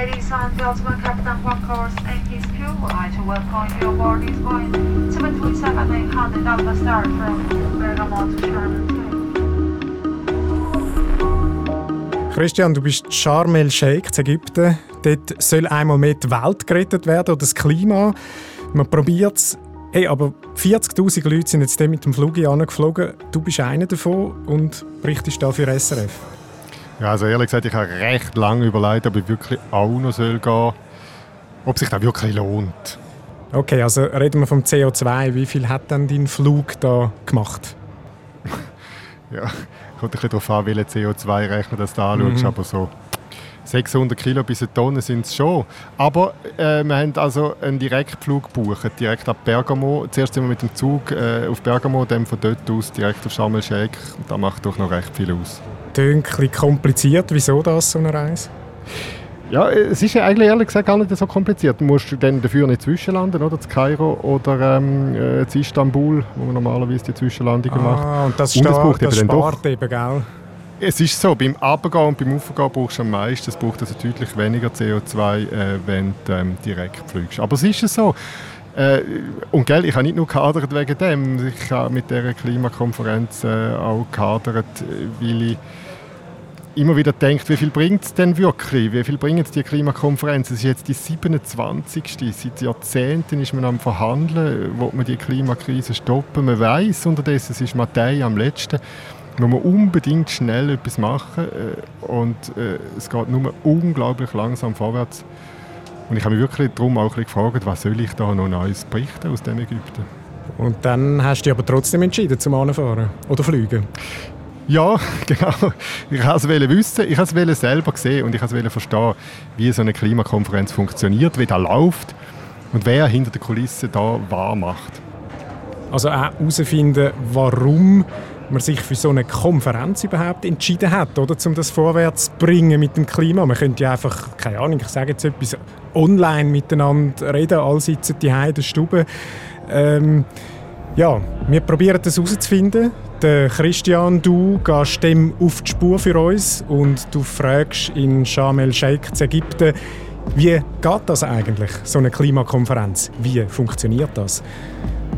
Ladies and gentlemen, Captain Juan Carlos and his crew would like to welcome you aboard this Boeing 737-800 Alpha Star from Bergamo to Sharm Christian, du bist Sharm el-Sheikh in Ägypten. Dort soll einmal mehr die Welt gerettet werden oder das Klima. Man probiert es. Hey, aber 40'000 Leute sind jetzt mit dem Flug angeflogen. Du bist einer davon und berichtest da für SRF. Ja, also ehrlich gesagt, ich habe recht lange überlegt, ob ich wirklich auch noch soll gehen ob sich das wirklich lohnt. Okay, also reden wir vom CO2. Wie viel hat denn dein Flug da gemacht? ja, kommt ein bisschen darauf an, welchen CO2-Rechner du da anschaust, mhm. aber so 600 Kilo bis eine Tonne sind es schon. Aber äh, wir haben also einen Direktflug gebucht, direkt ab Bergamo. Zuerst sind wir mit dem Zug äh, auf Bergamo, dann von dort aus direkt auf Sharm el-Sheikh. Das macht doch noch recht viel aus. Ein kompliziert. Wieso das, so eine Reise? Ja, es ist ja eigentlich ehrlich gesagt gar nicht so kompliziert. Du musst dann dafür nicht zwischenlanden, oder? Zu Kairo oder ähm, äh, zu Istanbul, wo man normalerweise die Zwischenlandungen ah, macht. und das, und das, braucht das eben spart eben, gell? Es ist so, beim Abgehen und beim Aufgehen brauchst du am meisten. Es braucht also deutlich weniger CO2, äh, wenn du ähm, direkt fliegst. Aber es ist so. Äh, und gell, ich habe nicht nur gehadert wegen dem. Ich habe mit dieser Klimakonferenz äh, auch gehadert, weil ich immer wieder denkt, wie viel bringt es denn wirklich? Wie viel bringt die Klimakonferenz? Es ist jetzt die 27. Seit Jahrzehnten ist man am Verhandeln, wo man die Klimakrise stoppen. Man weiß unterdessen, es ist Matthäi am letzten muss man unbedingt schnell etwas machen äh, und äh, es geht nur unglaublich langsam vorwärts. Und ich habe mich wirklich darum auch ein gefragt, was soll ich da noch Neues berichten aus dem Ägypten. Und dann hast du dich aber trotzdem entschieden, zum Anfahren oder fliegen? Ja, genau. Ich wollte es wissen, ich wollte es selber sehen und ich wollte verstehen, wie so eine Klimakonferenz funktioniert, wie das läuft und wer hinter der Kulisse da wahr macht. Also auch herausfinden, warum man sich für so eine Konferenz überhaupt entschieden hat, oder, um das vorwärts zu bringen mit dem Klima. Man könnte ja einfach, keine Ahnung, ich sage jetzt etwas, online miteinander reden, alle sitzen die in der Stube. Ähm, ja, wir probieren das herauszufinden. Der Christian, du gehst dem auf die Spur für uns und du fragst in Sharm el-Sheikh Ägypten, wie geht das eigentlich, so eine Klimakonferenz? Wie funktioniert das?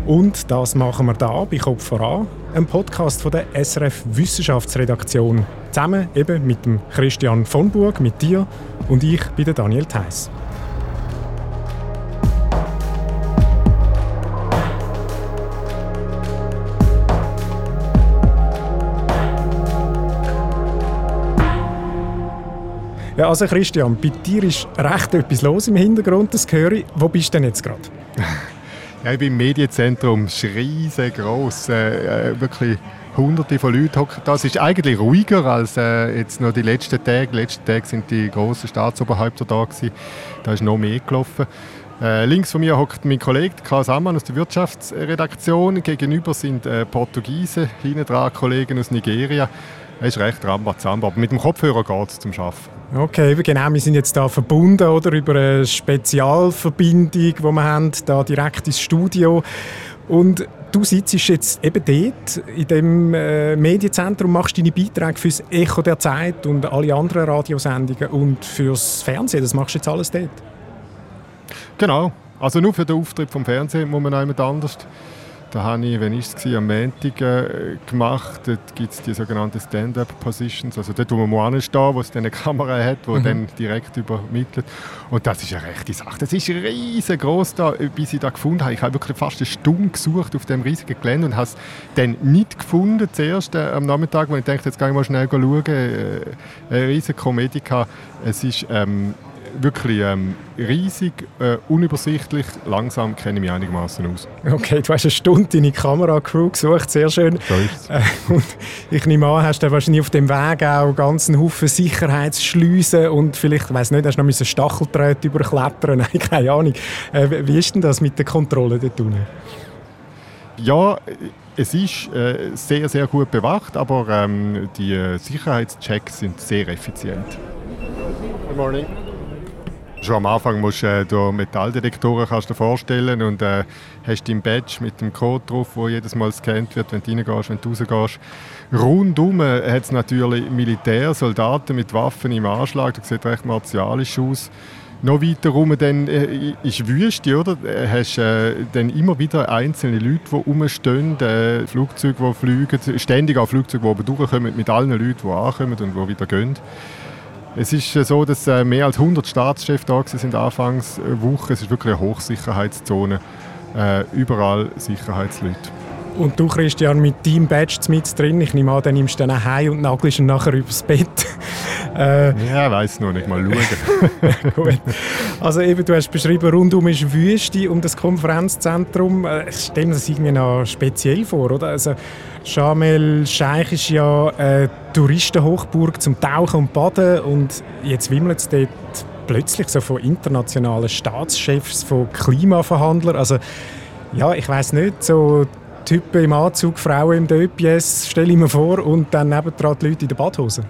Und das machen wir da bei Kopf voran, einem Podcast von der SRF Wissenschaftsredaktion. Zusammen eben mit dem Christian von Burg, mit dir und ich bin der Daniel Theiss. Ja, also Christian, bei dir ist recht etwas los im Hintergrund, das höre ich. Wo bist du denn jetzt gerade? Ja, ich bin im Medienzentrum, es ist riesengroß, äh, äh, wirklich hunderte von Leuten hocken da. Es ist eigentlich ruhiger als äh, jetzt noch die letzten Tage. Die letzten Tage sind die grossen Staatsoberhäupter da gewesen. Da ist noch mehr gelaufen. Äh, links von mir hockt mein Kollege Klaus Ammann aus der Wirtschaftsredaktion. Gegenüber sind äh, Portugiesen, hinten dran Kollegen aus Nigeria. Es ist recht Rambazamba, aber mit dem Kopfhörer geht es zum Arbeiten. Okay, genau. Wir sind jetzt da verbunden oder, über eine Spezialverbindung, die wir haben, da direkt ins Studio. Und du sitzt jetzt eben dort in dem äh, Medienzentrum, machst deine Beiträge fürs Echo der Zeit und alle anderen Radiosendungen und fürs Fernsehen. Das machst du jetzt alles dort? Genau. Also nur für den Auftritt vom Fernsehen muss man jemand anders da habe ich, wenn ich es am Montag äh, gemacht, dort gibt es die sogenannten Stand-up-Positions, also dort, wo man muss stehen, wo es eine Kamera hat, die mhm. dann direkt übermittelt. Und das ist eine rechte Sache. Das ist riesengroß da, bis ich da gefunden habe. Ich habe wirklich fast eine Stunde gesucht auf dem riesigen Gelände und habe es dann nicht gefunden, zuerst äh, am Nachmittag, wo ich dachte, jetzt gehe ich mal schnell schauen. Äh, eine riesige Komödie. Es ist ähm, wirklich ähm, riesig, äh, unübersichtlich. Langsam kenne ich mich einigermaßen aus. Okay, du hast eine Stunde deine Kamera-Crew gesucht, sehr schön. So ist äh, und ich nehme an, hast du wahrscheinlich auf dem Weg auch ganzen Haufen Sicherheitsschleusen und vielleicht, ich weiß nicht, hast du noch Stachelträte überklettern? Nein, keine Ahnung. Äh, wie ist denn das mit der Kontrolle dort unten? Ja, es ist äh, sehr, sehr gut bewacht, aber ähm, die äh, Sicherheitschecks sind sehr effizient. Good morning. Schon am Anfang musst äh, du Metalldetektoren kannst du vorstellen und äh, hast dein Badge mit dem Code drauf, wo jedes Mal gescannt wird, wenn du reingehst, wenn du rausgehst. Rundum äh, hat es natürlich Militär, Soldaten mit Waffen im Anschlag. Das sieht recht martialisch aus. Noch weiter rum dann äh, ist Wüste, oder? Äh, hast äh, dann immer wieder einzelne Leute, die rumstehen, äh, Flugzeuge, die fliegen, ständig auch Flugzeuge, die oben durchkommen, mit allen Leuten, die ankommen und die wieder gehen. Es ist äh, so, dass äh, mehr als 100 Staatschefs da sind anfangs Woche. Es ist wirklich eine Hochsicherheitszone. Äh, überall Sicherheitsleute. Und du, Christian, mit deinem Badge mit drin, ich nehme an, dann nimmst du dann heim und nagelst ihn nachher übers Bett. äh, ja, weiss noch nicht, mal schauen. Gut. Also eben, du hast beschrieben, rundum ist Wüste um das Konferenzzentrum. Ich stelle mir das irgendwie noch speziell vor, oder? Also, Sharm el-Sheikh ist ja eine Touristenhochburg zum Tauchen und Baden und jetzt wimmelt es dort plötzlich so von internationalen Staatschefs, von Klimaverhandlern. Also ja, ich weiß nicht, so Typen im Anzug, Frauen im Döpies, stelle ich mir vor, und dann nebendran die Leute in der Badhose.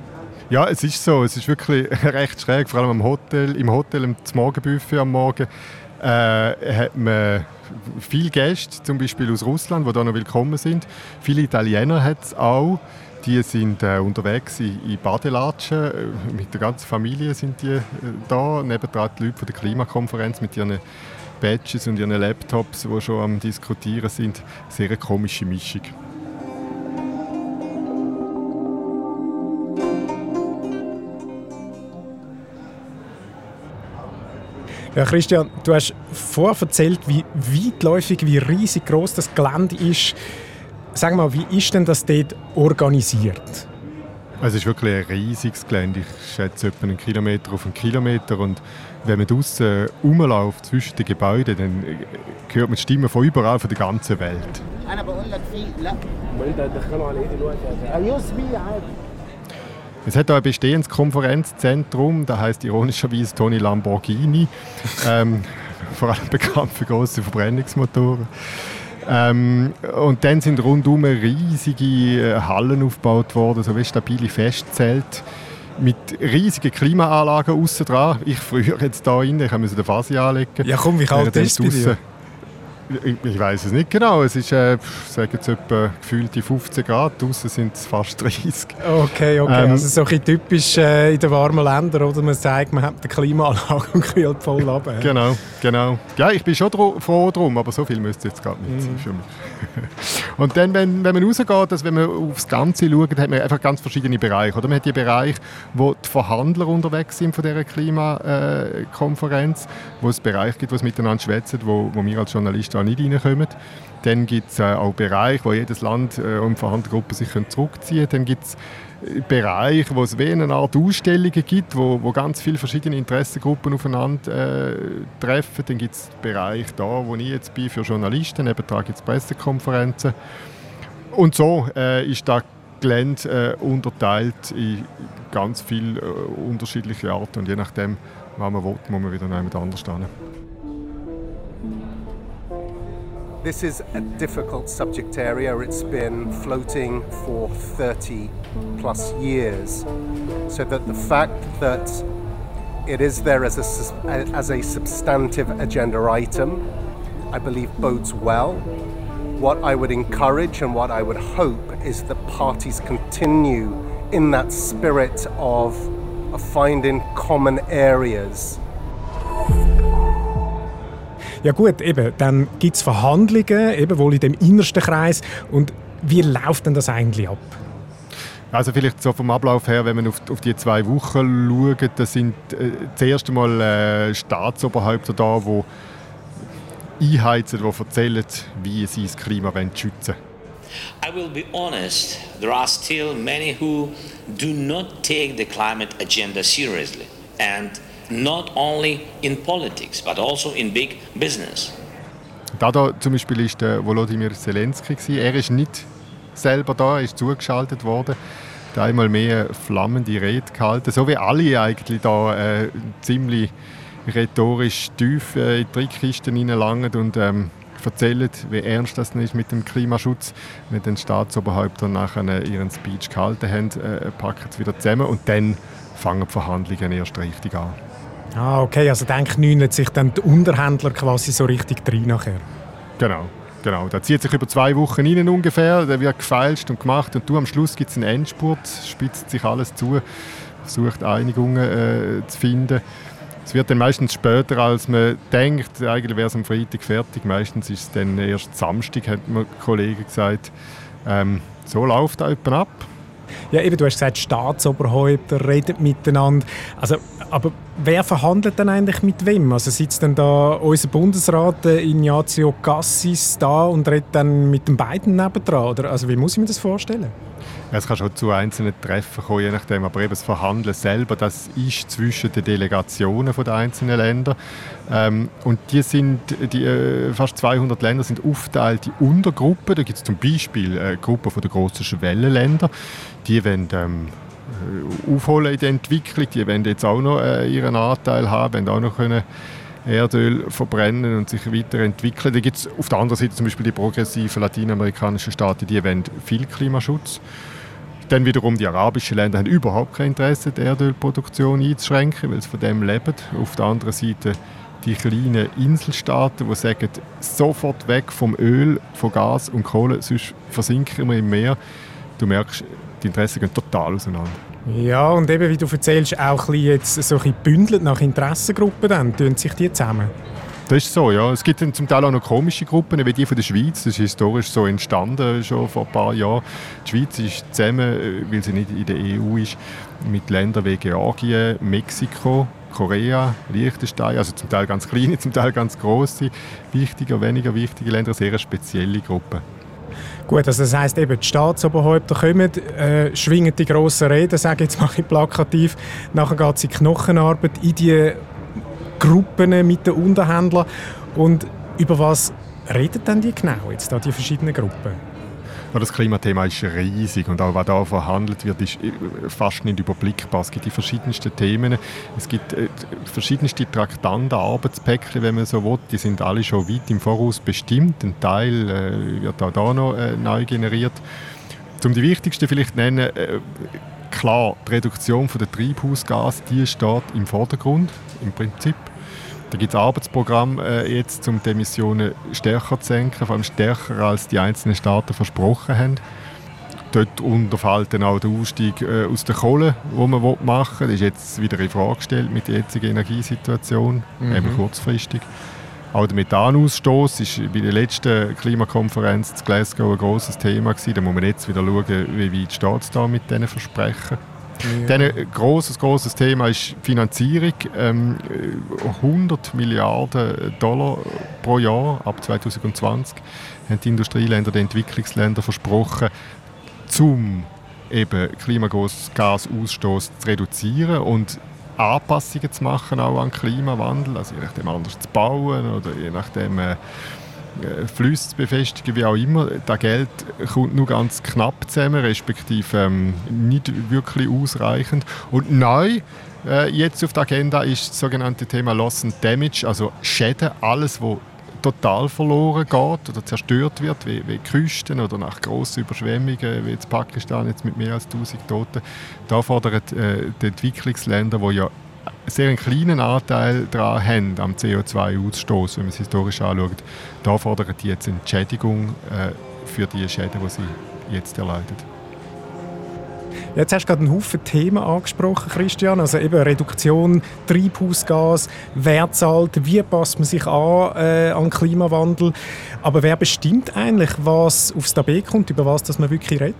Ja, es ist so. Es ist wirklich recht schräg, vor allem im Hotel, im Hotel, im Morgenbuffet am Morgen äh, hat man viele Gäste, zum Beispiel aus Russland, die da noch willkommen sind. Viele Italiener hat es auch. Die sind äh, unterwegs in, in Badelatschen. Äh, mit der ganzen Familie sind die äh, da. Nebendran die Leute von der Klimakonferenz mit ihren Badges und ihren Laptops, die schon am Diskutieren sind. Sehr komische Mischung. Ja, Christian, du hast vorher erzählt, wie weitläufig, wie riesig groß das Gelände ist. Sag mal, wie ist denn das dort organisiert? Es ist wirklich ein riesiges Gelände. Ich schätze etwa einen Kilometer auf einen Kilometer. Und wenn man draußen rumläuft zwischen den Gebäuden, dann hört man Stimmen von überall, von der ganzen Welt. Es hat auch ein bestehendes Konferenzzentrum, das heißt ironischerweise Tony Lamborghini, ähm, vor allem bekannt für große Verbrennungsmotoren. Ähm, und dann sind rundum riesige äh, Hallen aufgebaut worden, so wie stabile Festzelte mit riesigen Klimaanlagen außen dran. Ich früher jetzt da rein, ich musste den Fasi anlegen. Ja komm, wie kalt ist es ich, weiß es nicht genau. Es ist, äh, sagen jetzt etwa gefühlte 15 Grad. Draußen sind es fast 30. Okay, okay. Ähm, also so ein typisch äh, in den warmen Ländern, oder? Man sagt, man hat eine Klimaanlage und kühlt voll ab. Ja. Genau, genau. Ja, ich bin schon froh drum, aber so viel müsste jetzt gerade nicht sein mhm. für mich. und dann, wenn, wenn man rausgeht, dass wenn man aufs Ganze schaut, hat man einfach ganz verschiedene Bereiche. Oder? Man hat die Bereiche, wo die Verhandler unterwegs sind von dieser Klimakonferenz, wo es Bereiche gibt, wo es miteinander schwätzen, wo, wo wir als Journalisten da nicht reinkommen. Dann gibt es äh, auch Bereiche, wo jedes Land äh, und Verhandlungsgruppen sich zurückziehen können. Dann gibt es äh, Bereiche, wo es wie eine Art Ausstellungen gibt, wo, wo ganz viele verschiedene Interessengruppen aufeinander äh, treffen. Dann gibt es Bereiche da, wo ich jetzt bin, für Journalisten, nebenan gibt es Pressekonferenzen. Und so äh, ist das Gelände äh, unterteilt in ganz viele unterschiedliche Arten und je nachdem, was man will, muss man wieder jemand anders stehen. This is a difficult subject area. It's been floating for 30 plus years. So that the fact that it is there as a, as a substantive agenda item, I believe bodes well. What I would encourage and what I would hope is that parties continue in that spirit of, of finding common areas Ja gut, eben, dann gibt es Verhandlungen, eben wohl in dem innersten Kreis. Und wie läuft denn das eigentlich ab? Also vielleicht so vom Ablauf her, wenn man auf, auf die zwei Wochen schaut, da sind äh, das erste Mal äh, Staatsoberhäupter da, die einheizen, die erzählen, wie sie das Klima schützen wollen. I will be honest, there are still many who do not take the climate agenda seriously. And not only in politics, but also in big business. Da, da zum Beispiel ist der Volodymyr Zelensky Er ist nicht selber da, er ist zugeschaltet worden. Da einmal mehr flammende Rede gehalten, so wie alle eigentlich da äh, ziemlich rhetorisch tief äh, in die Trickkisten hineinlangen und ähm, erzählen, wie ernst das ist mit dem Klimaschutz. Wenn den Staatsoberhäupter nachher ihren Speech gehalten haben, äh, packen sie wieder zusammen und dann fangen die Verhandlungen erst richtig an. Ah, okay, also knüllen sich dann die Unterhändler quasi so richtig rein nachher. Genau. Genau, da zieht sich über zwei Wochen rein ungefähr, da wird gefeilscht und gemacht und du am Schluss gibt es einen Endspurt, spitzt sich alles zu, versucht Einigungen äh, zu finden. Es wird dann meistens später, als man denkt, eigentlich wäre es am Freitag fertig, meistens ist es dann erst Samstag, hat mir Kollegen gesagt. Ähm, so läuft da jemand ab. Ja, eben, du hast gesagt, Staatsoberhäupter reden miteinander. Also, aber wer verhandelt denn eigentlich mit wem? Also sitzt denn da unser Bundesrat äh, Ignazio Cassis da und redet dann mit den beiden nebendran? Oder also wie muss ich mir das vorstellen? Es kann schon zu einzelnen Treffen kommen, je nachdem. Aber eben das Verhandeln selber, das ist zwischen den Delegationen der einzelnen Länder. Ähm, und die sind, die, äh, fast 200 Länder sind aufgeteilt in Untergruppen. Da gibt es zum Beispiel eine Gruppe der grossen Schwellenländer. Die wollen ähm, äh, aufholen in der Entwicklung. Die wollen jetzt auch noch äh, ihren Anteil haben, wollen auch noch können Erdöl verbrennen und sich weiterentwickeln. Da gibt es auf der anderen Seite zum Beispiel die progressiven lateinamerikanischen Staaten, die wollen viel Klimaschutz. Dann wiederum die arabischen Länder haben überhaupt kein Interesse, die Erdölproduktion einzuschränken, weil sie von dem leben. Auf der anderen Seite die kleinen Inselstaaten, die sagen, sofort weg vom Öl, von Gas und Kohle, sonst versinken wir im Meer. Du merkst, die Interessen gehen total auseinander. Ja, und eben, wie du erzählst, auch ein jetzt so ein bündelt nach Interessengruppen, dann tun sich die zusammen. Das ist so, ja. Es gibt dann zum Teil auch noch komische Gruppen, wie die von der Schweiz. Das ist historisch so entstanden, schon vor ein paar Jahren. Die Schweiz ist zusammen, äh, weil sie nicht in der EU ist, mit Ländern wie Georgien, Mexiko, Korea, Liechtenstein, also zum Teil ganz kleine, zum Teil ganz große, wichtige, weniger wichtige Länder, sehr spezielle Gruppe. Gut, also das heisst eben, die Staatsoberhäupter kommen, äh, schwingen die grossen Reden, sage ich jetzt mal plakativ, nachher geht es in Knochenarbeit, in die Gruppen mit den Unterhändlern und über was reden denn die genau, jetzt da, die verschiedenen Gruppen? Das Klimathema ist riesig und auch was da verhandelt wird, ist äh, fast nicht überblickbar. Es gibt die verschiedensten Themen, es gibt äh, verschiedenste Traktanten, Arbeitspäckchen, wenn man so will, die sind alle schon weit im Voraus bestimmt. Ein Teil äh, wird auch da noch neu generiert. Um die wichtigsten vielleicht nennen, äh, klar, die Reduktion der Treibhausgase, die steht im Vordergrund im Prinzip. Da gibt es Arbeitsprogramme äh, jetzt, um die Emissionen stärker zu senken, vor allem stärker als die einzelnen Staaten versprochen haben. Dort unterfällt dann auch der Ausstieg äh, aus der Kohle, den man machen will. Das ist jetzt wieder in Frage gestellt mit der jetzigen Energiesituation, mhm. eben kurzfristig. Auch der Methanausstoß ist bei der letzten Klimakonferenz in Glasgow ein großes Thema gewesen. Da muss man jetzt wieder schauen, wie weit steht es da mit diesen Versprechen. Ja. Ein grosses, grosses Thema ist Finanzierung. Ähm, 100 Milliarden Dollar pro Jahr ab 2020 haben die Industrieländer den Entwicklungsländern versprochen, um eben Klimagasausstoß zu reduzieren und Anpassungen zu machen auch an Klimawandel, also je nachdem anders zu bauen oder je nachdem äh, äh, Flüsse zu befestigen, wie auch immer. Das Geld kommt nur ganz knapp zusammen, respektive ähm, nicht wirklich ausreichend. Und neu äh, jetzt auf der Agenda ist das sogenannte Thema Loss and Damage, also Schäden, alles, was total verloren geht oder zerstört wird, wie, wie Küsten oder nach grossen Überschwemmungen, wie in Pakistan jetzt mit mehr als 1000 Toten. Da fordern äh, die Entwicklungsländer, die ja sehr einen kleinen Anteil daran haben, am CO2-Ausstoß, wenn man es historisch anschaut. Da fordern die jetzt Entschädigung äh, für die Schäden, die sie jetzt erleiden. Jetzt hast du gerade einen Haufen Themen angesprochen, Christian. Also eben Reduktion, Treibhausgas, wer zahlt, wie passt man sich an äh, an Klimawandel. Aber wer bestimmt eigentlich, was aufs Tablet kommt, über was das man wirklich redet?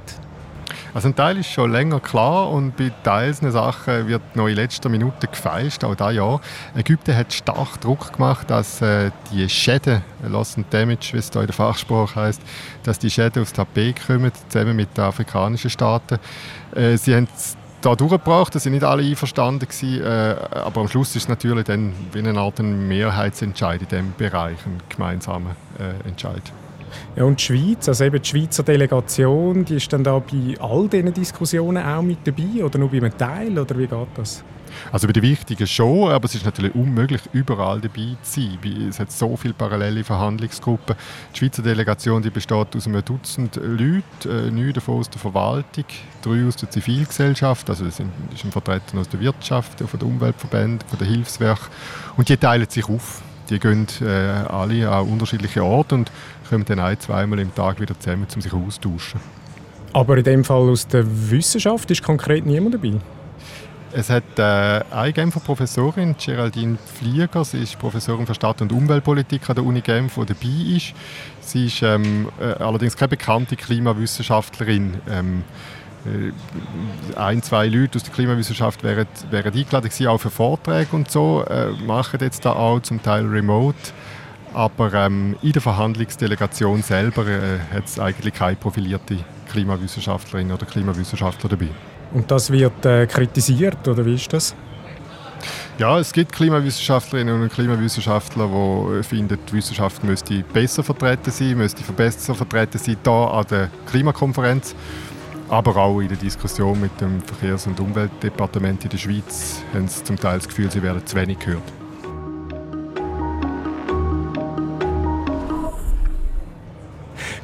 Also ein Teil ist schon länger klar und bei teilweise Sachen wird noch in letzter Minute gefeilscht, auch dieses Jahr. Ägypten hat stark Druck gemacht, dass äh, die Schäden, Loss and Damage, wie es da in der Fachsprache heißt, dass die Schäden aufs Tapet kommen, zusammen mit den afrikanischen Staaten. Äh, sie haben da durchgebracht, da sind nicht alle einverstanden gewesen, äh, aber am Schluss ist es natürlich dann wie eine Art Mehrheitsentscheid in diesem Bereich, ein gemeinsamer äh, Entscheid. Ja, und die Schweiz, also eben die Schweizer Delegation, die ist dann da bei all diesen Diskussionen auch mit dabei oder nur bei einem Teil oder wie geht das? Also bei den wichtigen schon, aber es ist natürlich unmöglich, überall dabei zu sein. Es hat so viele parallele Verhandlungsgruppen. Die Schweizer Delegation die besteht aus einem Dutzend Leuten, äh, neun davon aus der Verwaltung, drei aus der Zivilgesellschaft, also es sind, ist ein Vertreter aus der Wirtschaft, von der Umweltverbände, von der Hilfswerk und die teilen sich auf. Die gehen äh, alle an unterschiedliche Orte und kommen dann ein-, zweimal im Tag wieder zusammen, um sich austauschen. Aber in dem Fall aus der Wissenschaft ist konkret niemand dabei? Es hat äh, eine Genfer Professorin, Geraldine Flieger, sie ist Professorin für Stadt- und Umweltpolitik an der Uni Genf, die dabei ist. Sie ist ähm, äh, allerdings keine bekannte Klimawissenschaftlerin. Ähm, äh, ein, zwei Leute aus der Klimawissenschaft wären, wären eingeladen gewesen, auch für Vorträge und so, äh, machen jetzt da auch zum Teil remote. Aber ähm, in der Verhandlungsdelegation selber äh, hat es eigentlich keine profilierte Klimawissenschaftlerin oder Klimawissenschaftler dabei. Und das wird äh, kritisiert, oder wie ist das? Ja, es gibt Klimawissenschaftlerinnen und Klimawissenschaftler, die finden, die Wissenschaft müsste besser vertreten sein, müsste besser vertreten sein hier an der Klimakonferenz. Aber auch in der Diskussion mit dem Verkehrs- und Umweltdepartement in der Schweiz haben sie zum Teil das Gefühl, sie werden zu wenig gehört.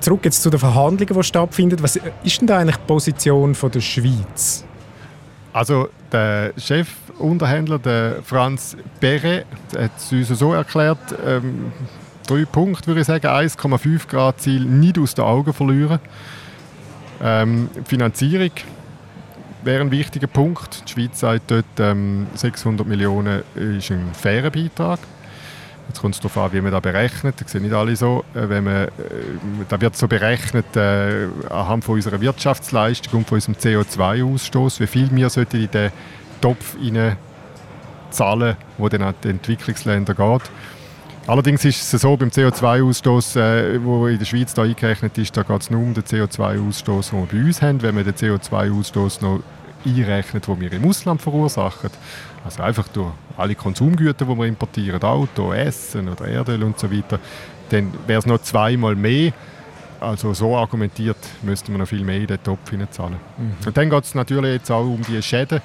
Zurück jetzt zu den Verhandlungen, die stattfinden. Was ist denn da eigentlich die Position von der Schweiz? Also der Chefunterhändler, der Franz Perret, hat es uns so erklärt, ähm, drei Punkte würde ich sagen, 1,5 Grad Ziel nicht aus den Augen verlieren. Ähm, Finanzierung wäre ein wichtiger Punkt. Die Schweiz sagt dort, ähm, 600 Millionen ist ein fairer Beitrag. Jetzt kommt es darauf an, wie man das berechnet. Das sehen nicht alle so. Äh, wenn man, äh, da wird so berechnet äh, anhand von unserer Wirtschaftsleistung und von unserem CO2-Ausstoß, wie viel wir in den Topf zahlen, wo dann an die Entwicklungsländer geht. Allerdings ist es so, beim CO2-Ausstoß, äh, in der Schweiz da eingerechnet ist, da geht es nur um den CO2-Ausstoß, den wir bei uns haben. Wenn man den CO2-Ausstoß noch einrechnet, den wir im Ausland verursachen, also einfach durch alle Konsumgüter, die wir importieren, Auto, Essen oder Erdöl und so weiter, dann wäre es noch zweimal mehr. Also so argumentiert, müsste man noch viel mehr in den Topf zahlen. Mhm. Und dann geht es natürlich jetzt auch um die Schäden.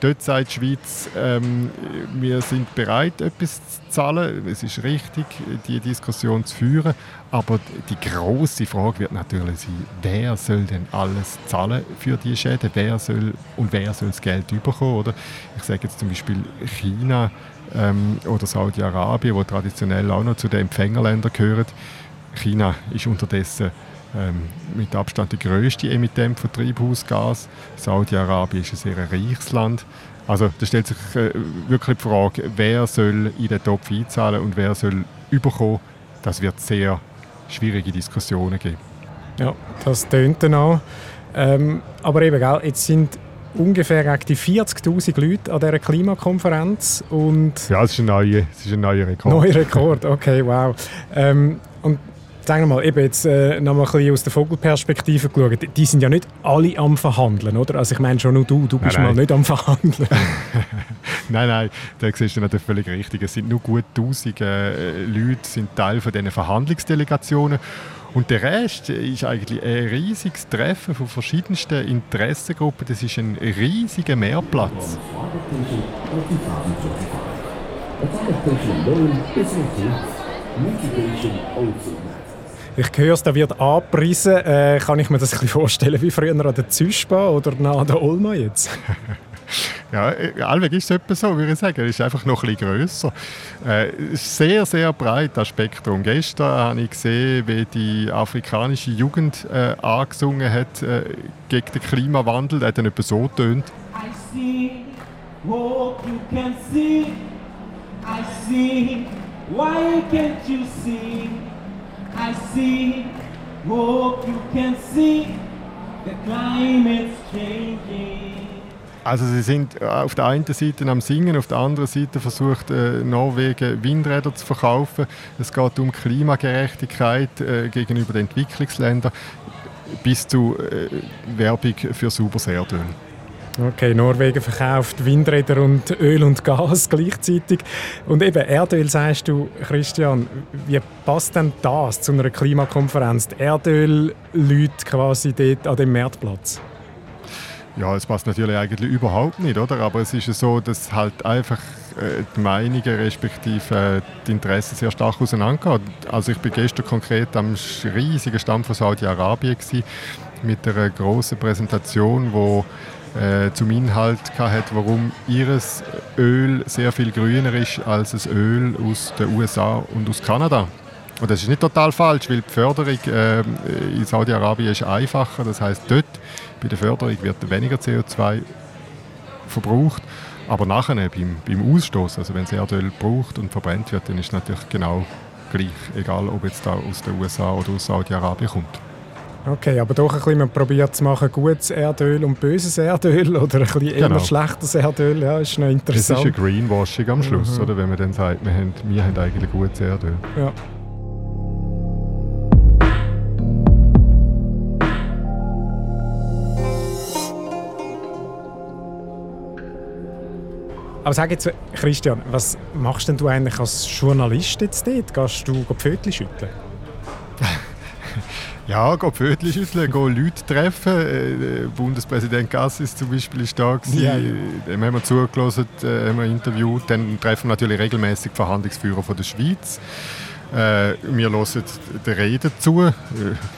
Dort sagt die Schweiz, ähm, wir sind bereit, etwas zu zahlen. Es ist richtig, die Diskussion zu führen. Aber die große Frage wird natürlich sein, wer soll denn alles zahlen für die Schäden? Wer soll und wer soll das Geld bekommen? Oder? Ich sage jetzt zum Beispiel China ähm, oder Saudi-Arabien, wo traditionell auch noch zu den Empfängerländern gehören. China ist unterdessen ähm, mit Abstand der größte Emittent von Treibhausgas. Saudi-Arabien ist ein sehr reiches Land. Also da stellt sich äh, wirklich die Frage, wer soll in den Topf einzahlen und wer soll überkommen. Das wird sehr schwierige Diskussionen geben. Ja, das tönt dann auch. Ähm, aber eben, gell, jetzt sind ungefähr 40'000 Leute an dieser Klimakonferenz. Und ja, es ist ein neuer, es ist ein neuer Rekord. Neuer Rekord, okay, wow. Ähm, und sagen wir mal, eben jetzt äh, noch mal ein bisschen aus der Vogelperspektive geschaut, die sind ja nicht alle am Verhandeln, oder? Also ich meine schon nur du, du bist nein, nein. mal nicht am Verhandeln. nein, nein, da siehst du natürlich völlig richtig. Es sind nur gut 1000 äh, Leute sind Teil von diesen Verhandlungsdelegationen und der Rest ist eigentlich ein riesiges Treffen von verschiedensten Interessengruppen. Das ist ein riesiger Mehrplatz. Ich höre es, da wird angepriesen. Äh, kann ich mir das ein bisschen vorstellen wie früher an der Züspa oder an der Olma jetzt? ja, allweg ist es etwa so, würde ich sagen. Es ist einfach noch ein bisschen grösser. Äh, sehr, sehr breit, das Spektrum. Gestern habe ich gesehen, wie die afrikanische Jugend äh, angesungen hat äh, gegen den Klimawandel. Der hat dann etwa so tönt. I see, hope you can see. I see, why can't you see? I see, hope you can see, the climate's changing. Also sie sind äh, auf der einen Seite am Singen, auf der anderen Seite versucht äh, Norwegen Windräder zu verkaufen. Es geht um Klimagerechtigkeit äh, gegenüber den Entwicklungsländern bis zu äh, Werbung für sauberes Erdöl. Okay, Norwegen verkauft Windräder und Öl und Gas gleichzeitig. Und eben Erdöl, sagst du, Christian, wie passt denn das zu einer Klimakonferenz? Die Erdöl-Leute quasi dort an dem Marktplatz? Ja, es passt natürlich eigentlich überhaupt nicht, oder? Aber es ist so, dass halt einfach äh, die Meinungen respektive äh, die Interessen sehr stark auseinandergehen. Also ich bin gestern konkret am riesigen Stand von Saudi-Arabien mit einer großen Präsentation, wo äh, zum Inhalt hat, warum ihres Öl sehr viel grüner ist als das Öl aus den USA und aus Kanada. Und das ist nicht total falsch, weil die Förderung äh, in Saudi-Arabien ist einfacher. Das heißt, dort bei der Förderung wird weniger CO2 verbraucht. Aber nachher beim, beim Ausstoß, also wenn das Erdöl braucht und verbrennt wird, dann ist es natürlich genau gleich, egal ob jetzt da aus den USA oder aus Saudi-Arabien kommt. Okay, aber doch ein bisschen, man probiert zu machen, gutes Erdöl und böses Erdöl oder ein bisschen genau. eher schlechtes Erdöl, ja, ist noch interessant. Das ist ein Greenwashing am Schluss, mhm. oder? wenn man dann sagt, wir haben, wir haben eigentlich gutes Erdöl. Ja. Aber sag jetzt, Christian, was machst denn du eigentlich als Journalist jetzt dort? Gehst du Pfötchen schütteln? Ja, gehen Viertel schütteln, gehen Leute treffen. Äh, Bundespräsident Gassis zum Beispiel ist da. Ja, ja. Dem haben wir zugelassen, äh, haben wir interviewt. Dann treffen wir natürlich regelmäßig Verhandlungsführer von der Schweiz. Äh, wir hören den Reden zu, äh,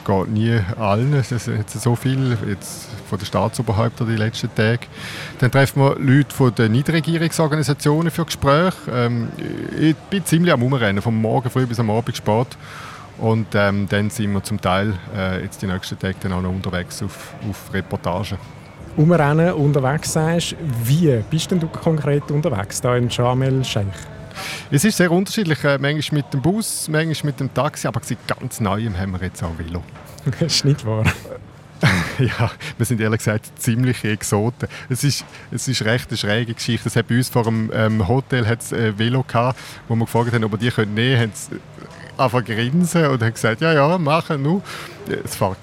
geht nie allen, es ist jetzt so viel jetzt von den Staatsoberhäuptern die letzten Tage. Dann treffen wir Leute von den Niederregierungsorganisationen für Gespräche. Ähm, ich bin ziemlich am Umrennen, vom Morgen früh bis am Abend spät. Und ähm, dann sind wir zum Teil äh, jetzt die nächsten Tage dann auch noch unterwegs auf, auf Reportagen. Umrennen, unterwegs sagst, wie bist denn du konkret unterwegs da in Sharm el-Sheikh? Es ist sehr unterschiedlich. Äh, manchmal mit dem Bus, manchmal mit dem Taxi, aber ganz Neuem haben wir jetzt auch Velo. das ist nicht wahr. ja, wir sind ehrlich gesagt ziemliche Exoten. Es ist, es ist recht eine schräge Geschichte. Es hat bei uns vor dem ähm, Hotel hat's, äh, Velo gehabt, wo wir gefragt haben, ob wir die können nehmen können einfach grinsen und hat gesagt, ja, ja, machen nur. Es fährt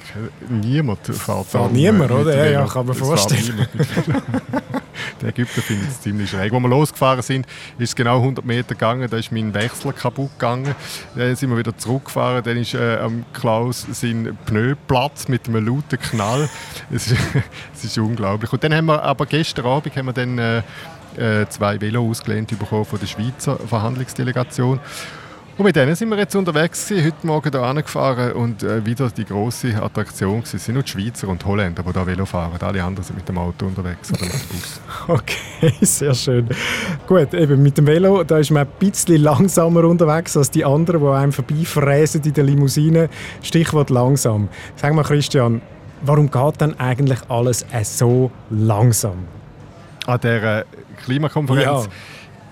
niemand. Fährt fährt niemand, oder? Ja, ja, kann man vorstellen. Der Ägypter findet es ziemlich schräg. Als wir losgefahren sind, ist es genau 100 Meter gegangen, da ist mein Wechsler kaputt gegangen. Dann sind wir wieder zurückgefahren, dann ist äh, am Klaus sein Pneu Platz mit einem lauten Knall. Es ist, es ist unglaublich. Und dann haben wir, aber gestern Abend haben wir dann äh, äh zwei Velo ausgelehnt bekommen von der Schweizer Verhandlungsdelegation. Und mit denen sind wir jetzt unterwegs gewesen, heute Morgen hier angefahren und äh, wieder die große Attraktion gewesen. Es sind nur die Schweizer und Holländer, die hier Velo fahren. Alle anderen sind mit dem Auto unterwegs oder mit dem Bus. Okay, sehr schön. Gut, eben mit dem Velo, da ist man ein bisschen langsamer unterwegs als die anderen, die einem vorbeifräsen in der Limousine. Stichwort langsam. Sag mal Christian, warum geht denn eigentlich alles so langsam? An dieser Klimakonferenz... Ja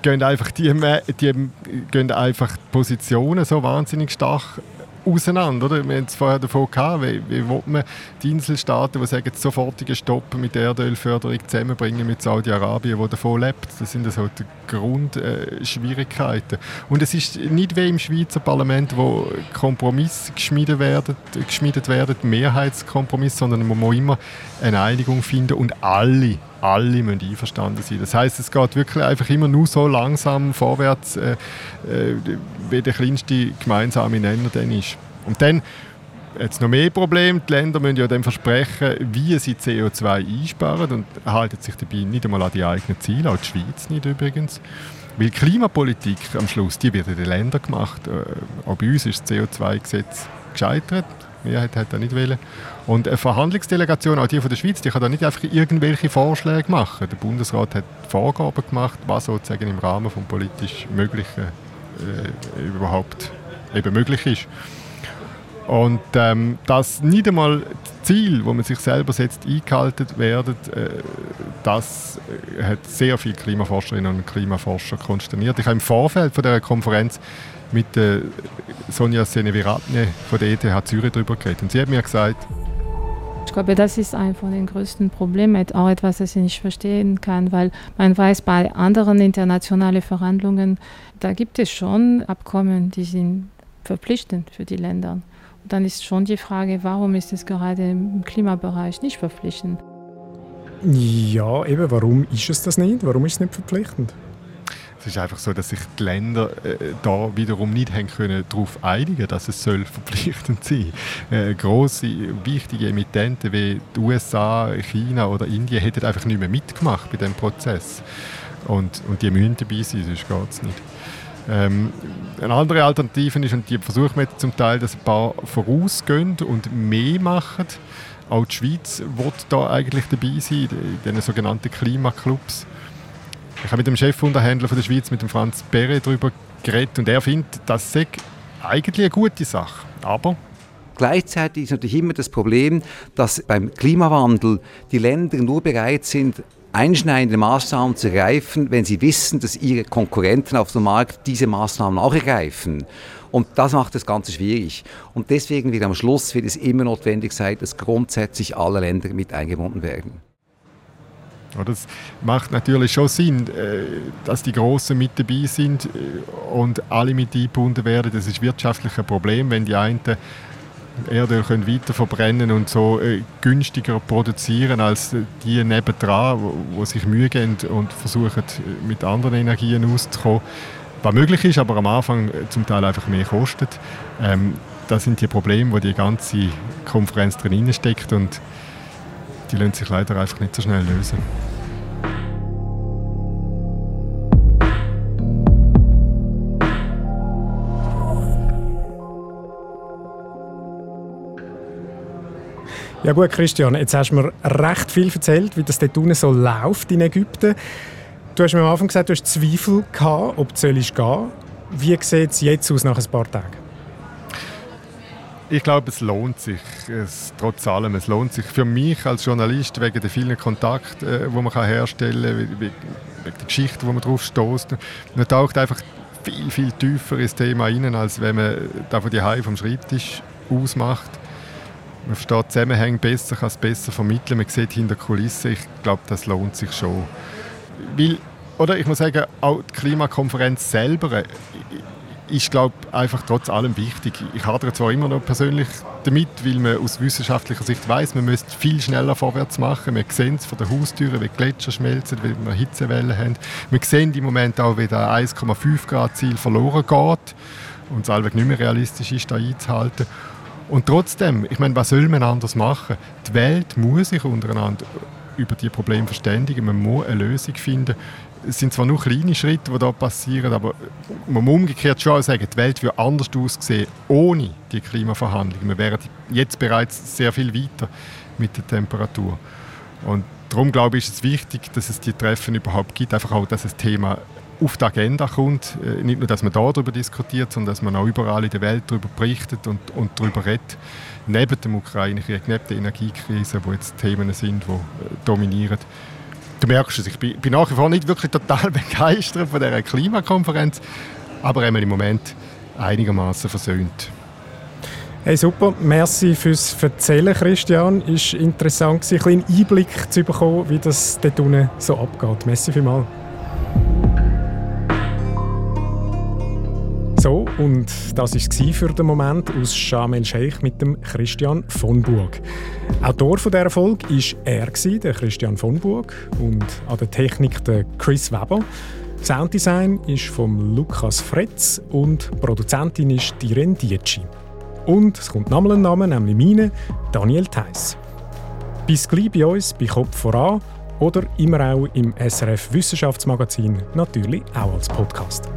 gehen einfach die, die gehen einfach die Positionen so wahnsinnig stark auseinander. Oder? Wir haben es vorher davon gehabt, wie, wie will man die Inselstaaten, die sagen, sofortigen Stopp mit Erdölförderung zusammenbringen mit Saudi-Arabien, wo davon lebt. Das sind so die Grundschwierigkeiten. Und es ist nicht wie im Schweizer Parlament, wo Kompromisse geschmiedet werden, geschmiedet werden Mehrheitskompromisse, sondern man muss immer eine Einigung finden und alle alle müssen einverstanden sein. Das heißt, es geht wirklich einfach immer nur so langsam vorwärts, äh, äh, wie der kleinste gemeinsame Nenner dann ist. Und dann jetzt noch mehr Problem. Die Länder müssen ja dann versprechen, wie sie CO2 einsparen und halten sich dabei nicht einmal an die eigenen Ziele, auch die Schweiz nicht übrigens. Weil Klimapolitik am Schluss, die wird in den Ländern gemacht. Äh, auch bei uns ist das CO2-Gesetz gescheitert. Die Mehrheit hat das nicht wollen. Und eine Verhandlungsdelegation, auch die von der Schweiz, die kann da nicht einfach irgendwelche Vorschläge machen. Der Bundesrat hat Vorgaben gemacht, was sozusagen im Rahmen des politisch Möglichen äh, überhaupt eben möglich ist. Und ähm, dass nicht einmal das Ziel, wo man sich selber setzt, eingehalten werden, äh, das äh, hat sehr viele Klimaforscherinnen und Klimaforscher konsterniert. Ich habe im Vorfeld von der Konferenz mit äh, Sonja Seneviratne von der ETH Zürich darüber geredet. Und sie hat mir gesagt, ich glaube, das ist ein von den größten Problemen, auch etwas, das ich nicht verstehen kann, weil man weiß, bei anderen internationalen Verhandlungen, da gibt es schon Abkommen, die sind verpflichtend für die Länder. Und dann ist schon die Frage, warum ist es gerade im Klimabereich nicht verpflichtend? Ja, eben, warum ist es das nicht? Warum ist es nicht verpflichtend? Es ist einfach so, dass sich die Länder äh, da wiederum nicht haben können darauf einigen, dass es soll verpflichtend sein. Äh, große, wichtige Emittenten wie die USA, China oder Indien hätten einfach nicht mehr mitgemacht bei dem Prozess. Und, und die müssen dabei sein, sonst geht es nicht. Ähm, eine andere Alternative ist, und die versuchen wir zum Teil, dass ein paar vorausgehen und mehr machen. Auch die Schweiz wird da eigentlich dabei sein, in diesen sogenannten Klimaclubs. Ich habe mit dem Chefunterhändler von der Schweiz, mit dem Franz Perre, darüber geredet und er findet, das sei eigentlich eine gute Sache. Aber Gleichzeitig ist natürlich immer das Problem, dass beim Klimawandel die Länder nur bereit sind, einschneidende Maßnahmen zu ergreifen, wenn sie wissen, dass ihre Konkurrenten auf dem Markt diese Maßnahmen auch ergreifen. Und das macht das Ganze schwierig. Und deswegen wird am Schluss wird es immer notwendig sein, dass grundsätzlich alle Länder mit eingebunden werden. Das macht natürlich schon Sinn, äh, dass die Großen mit dabei sind äh, und alle mit eingebunden werden. Das ist wirtschaftlich ein Problem, wenn die einen Erdöl können weiter verbrennen und so äh, günstiger produzieren als die nebendran, wo sich Mühe geben und versuchen mit anderen Energien auszukommen. Was möglich ist, aber am Anfang zum Teil einfach mehr kostet. Ähm, das sind die Probleme, wo die ganze Konferenz drin steckt und die lassen sich leider einfach nicht so schnell lösen. Ja gut, Christian, jetzt hast du mir recht viel erzählt, wie das dort unten so läuft in Ägypten. Du hast mir am Anfang gesagt, du hast Zweifel gehabt, ob du gehen sollst. Wie sieht es jetzt aus nach ein paar Tagen? Ich glaube, es lohnt sich, es, trotz allem. Es lohnt sich für mich als Journalist wegen der vielen Kontakte, äh, die man herstellen kann, wegen der Geschichte, wo man drauf stößt. Man taucht einfach viel, viel tiefer ins Thema rein, als wenn man da von die vom Schreibtisch aus macht. Man versteht Zusammenhänge besser, kann es besser vermitteln, man sieht hinter Kulissen. Ich glaube, das lohnt sich schon. Weil, oder ich muss sagen, auch die Klimakonferenz selber äh, ist, glaube einfach trotz allem wichtig. Ich hadere zwar immer noch persönlich damit, weil man aus wissenschaftlicher Sicht weiß, man müsste viel schneller vorwärts machen. Wir sehen es von der Haustüre, wie Gletscher schmelzen, wie wir Hitzewellen haben. Wir sehen im Moment auch, wie das 1,5 Grad Ziel verloren geht und es allweg nicht mehr realistisch ist, da einzuhalten. Und trotzdem, ich meine, was soll man anders machen? Die Welt muss sich untereinander über die Probleme verständigen. Man muss eine Lösung finden es sind zwar nur kleine Schritte, die da passieren, aber man muss umgekehrt schon sagen, die Welt würde anders aussehen ohne die Klimaverhandlungen. Wir wären jetzt bereits sehr viel weiter mit der Temperatur. Und darum glaube ich, ist es wichtig, dass es die Treffen überhaupt gibt, einfach auch, dass das Thema auf die Agenda kommt. Äh, nicht nur, dass man darüber diskutiert, sondern dass man auch überall in der Welt darüber berichtet und, und darüber redet. Neben dem Ukraine-Krieg, neben der Energiekrise, wo jetzt Themen sind, die äh, dominieren du merkst es, ich bin, bin, nach wie vor nicht wirklich total begeistert von dieser Klimakonferenz, aber im Moment einigermaßen versöhnt. Hey, super, merci fürs Erzählen, Christian. War interessant, einen kleinen Einblick zu bekommen, wie das dort unten so abgeht. Merci vielmals. So, und das war für den Moment aus Sharm el-Sheikh mit dem Christian von Burg. Autor dieser Folge war er, der Christian von Burg, und an der Technik der Chris Weber. Sounddesign ist von Lukas Fretz und Produzentin ist Diren Dietschi. Und es kommt nochmal ein Name, nämlich meine, Daniel Theiss. Bis gleich bei uns bei Kopf voran oder immer auch im SRF Wissenschaftsmagazin, natürlich auch als Podcast.